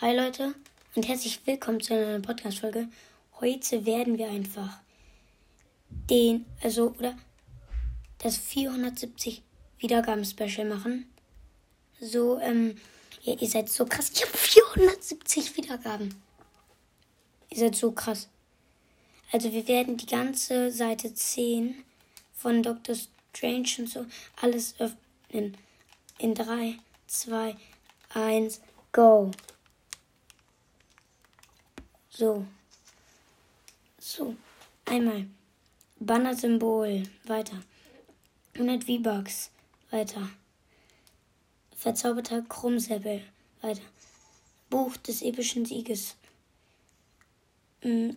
Hi Leute und herzlich willkommen zu einer neuen Podcast-Folge. Heute werden wir einfach den, also, oder das 470 Wiedergaben-Special machen. So, ähm, ja, ihr seid so krass. Ich habe 470 Wiedergaben. Ihr seid so krass. Also, wir werden die ganze Seite 10 von Dr. Strange und so alles öffnen. In 3, 2, 1, go. So. So. Einmal. Banner-Symbol. Weiter. 100 V-Bucks. Weiter. Verzauberter Krummsäbel. Weiter. Buch des epischen Sieges. Ähm,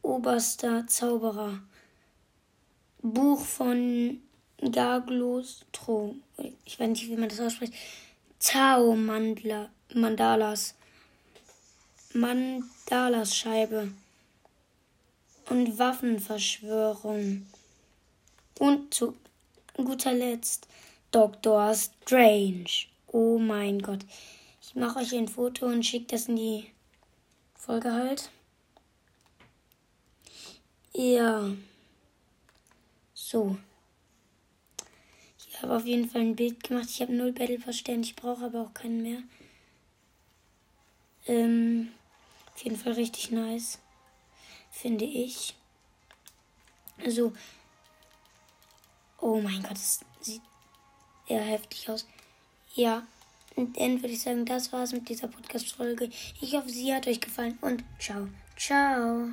oberster Zauberer. Buch von Gaglostro. Ich weiß nicht, wie man das ausspricht. Tao Mandalas. Mandalas Scheibe. Und Waffenverschwörung. Und zu guter Letzt Dr. Strange. Oh mein Gott. Ich mache euch ein Foto und schicke das in die Folge halt. Ja. So. Ich habe auf jeden Fall ein Bild gemacht. Ich habe null Battle Pass Sterne. Ich brauche aber auch keinen mehr. Ähm, auf jeden Fall richtig nice. Finde ich. Also. Oh mein Gott, das sieht eher heftig aus. Ja. Und dann würde ich sagen, das war's mit dieser Podcast-Folge. Ich hoffe, sie hat euch gefallen und ciao. Ciao.